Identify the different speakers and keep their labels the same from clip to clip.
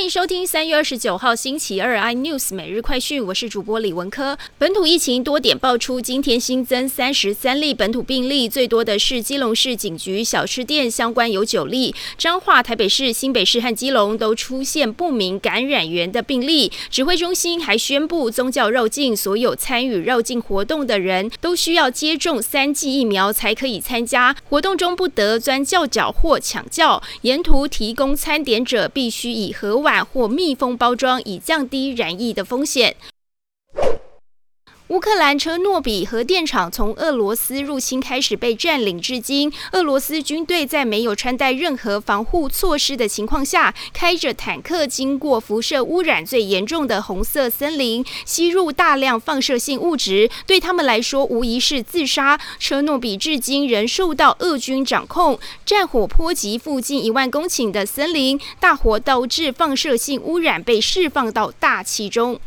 Speaker 1: 欢迎收听三月二十九号星期二 iNews 每日快讯，我是主播李文科。本土疫情多点爆出，今天新增三十三例本土病例，最多的是基隆市警局小吃店相关有九例，彰化、台北市、新北市和基隆都出现不明感染源的病例。指挥中心还宣布，宗教绕境所有参与绕境活动的人都需要接种三剂疫苗才可以参加活动，中不得钻教脚或抢教，沿途提供餐点者必须以盒。或密封包装，以降低染疫的风险。乌克兰车诺比核电厂从俄罗斯入侵开始被占领至今，俄罗斯军队在没有穿戴任何防护措施的情况下，开着坦克经过辐射污染最严重的红色森林，吸入大量放射性物质，对他们来说无疑是自杀。车诺比至今仍受到俄军掌控，战火波及附近一万公顷的森林，大火导致放射性污染被释放到大气中。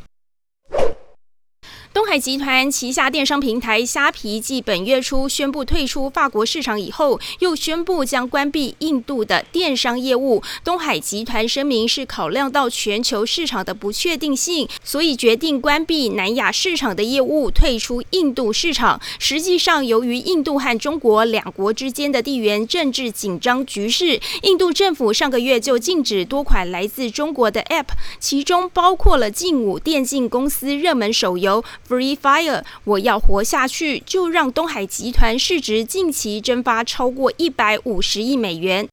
Speaker 1: 海集团旗下电商平台虾皮继本月初宣布退出法国市场以后，又宣布将关闭印度的电商业务。东海集团声明是考量到全球市场的不确定性，所以决定关闭南亚市场的业务，退出印度市场。实际上，由于印度和中国两国之间的地缘政治紧张局势，印度政府上个月就禁止多款来自中国的 App，其中包括了劲舞电竞公司热门手游。Free Fire，我要活下去，就让东海集团市值近期蒸发超过一百五十亿美元。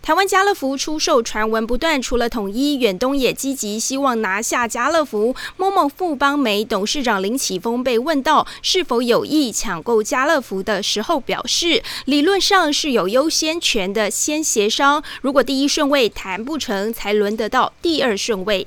Speaker 1: 台湾家乐福出售传闻不断，除了统一，远东也积极希望拿下家乐福。某某富邦美董事长林启峰被问到是否有意抢购家乐福的时候，表示理论上是有优先权的，先协商，如果第一顺位谈不成，才轮得到第二顺位。